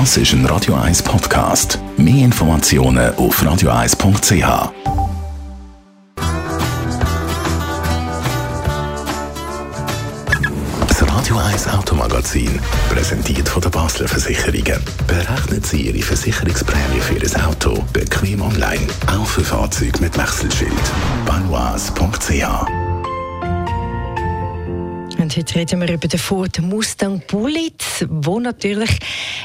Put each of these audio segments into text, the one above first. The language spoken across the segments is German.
Das ist ein Radio 1 Podcast. Mehr Informationen auf radio1.ch. Das Radio 1 Automagazin, präsentiert von der Basler Versicherungen. Berechnen Sie Ihre Versicherungsprämie für Ihr Auto bequem online, auch für Fahrzeuge mit Wechselschild. Balois.ch und heute reden wir über den Ford Mustang Bullet, wo natürlich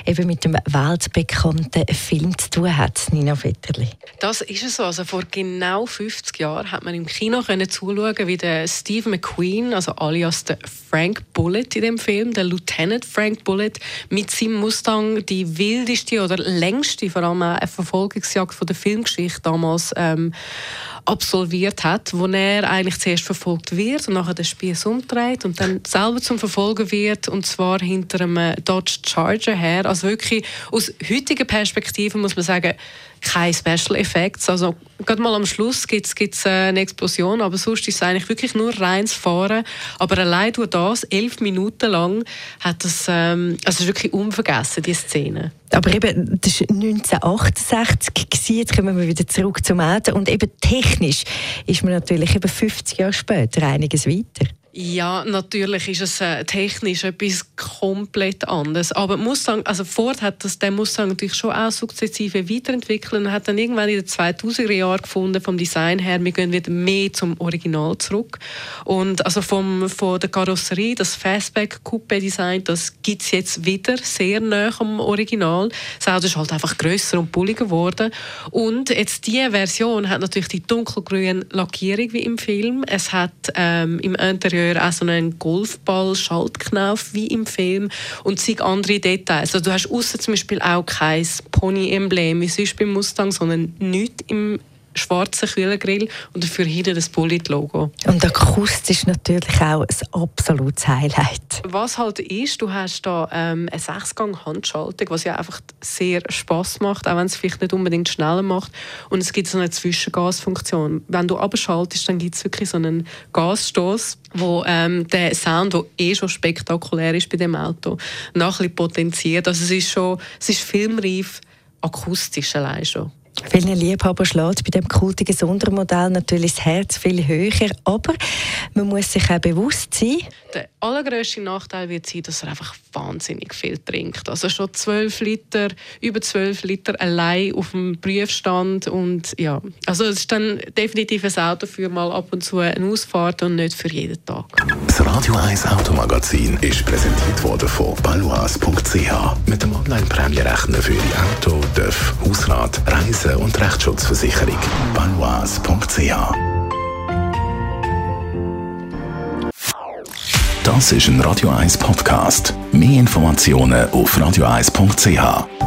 eben mit dem weltbekannten Film zu tun hat, Nina Vetterli. Das ist es so. Also vor genau 50 Jahren hat man im Kino können zuschauen, wie der Steve McQueen, also alias der Frank Bullet in dem Film, der Lieutenant Frank Bullet, mit seinem Mustang die wildeste oder längste, vor allem eine Verfolgungsjagd von der Filmgeschichte damals ähm, absolviert hat, wo er eigentlich zuerst verfolgt wird und nachher den Spieß umdreht und dann selber zum Verfolgen wird und zwar hinter einem Dodge Charger her. Also wirklich aus heutiger Perspektive muss man sagen, keine Special Effects. Also gerade mal am Schluss gibt es äh, eine Explosion, aber sonst ist es eigentlich wirklich nur reines Fahren. Aber allein durch das, elf Minuten lang, hat das, ähm, also ist wirklich unvergessen, die Szene. Aber eben, das war 1968, gewesen. jetzt kommen wir wieder zurück zum Auto und eben technisch ist man natürlich eben 50 Jahre später einiges weiter. Ja, natürlich ist es äh, technisch etwas komplett anderes. Aber Mustang, also Ford hat das, den Mustang natürlich schon auch sukzessive weiterentwickelt und hat dann irgendwann in den 2000er Jahren gefunden, vom Design her, wir gehen wieder mehr zum Original zurück. Und also vom, von der Karosserie, das Fastback Coupe Design, das gibt es jetzt wieder sehr nah am Original. Das Auto ist halt einfach grösser und bulliger geworden. Und jetzt diese Version hat natürlich die dunkelgrüne Lackierung wie im Film. Es hat ähm, im Interieur Interieur auch so einen Golfball-Schaltknauf wie im Film und zig andere Details. Also du hast außen zum Beispiel auch kein Pony-Emblem wie sonst beim Mustang, sondern nichts im schwarzen Kühlergrill und dafür hinten das Bullet-Logo. Und akustisch natürlich auch ein absolutes Highlight. Was halt ist, du hast da ähm, eine Sechsgang-Handschaltung, was ja einfach sehr Spaß macht, auch wenn es vielleicht nicht unbedingt schneller macht. Und es gibt so eine Zwischengasfunktion. Wenn du abschaltest, dann gibt es wirklich so einen Gasstoß, wo ähm, der Sound, der eh schon spektakulär ist bei dem Auto, noch ein bisschen potenziert. Also es ist schon, es ist filmreif, akustisch allein schon. Vielen Liebhaber schlägt bei dem kultigen Sondermodell natürlich das Herz viel höher, aber man muss sich auch bewusst sein. Der allergrößte Nachteil wird sein, dass er einfach wahnsinnig viel trinkt. Also schon 12 Liter, über 12 Liter allein auf dem Prüfstand und ja, also es ist dann definitiv ein Auto für mal ab und zu eine Ausfahrt und nicht für jeden Tag. Das Radio 1 Automagazin ist präsentiert worden von balois.ch mit dem Online-Prämierechner für Ihr Auto, TÜV, Hausrat, Reisen Kranken- und Rechtsschutzversicherung. Banois.ch Das ist ein Radio 1 Podcast. Mehr Informationen auf radio1.ch.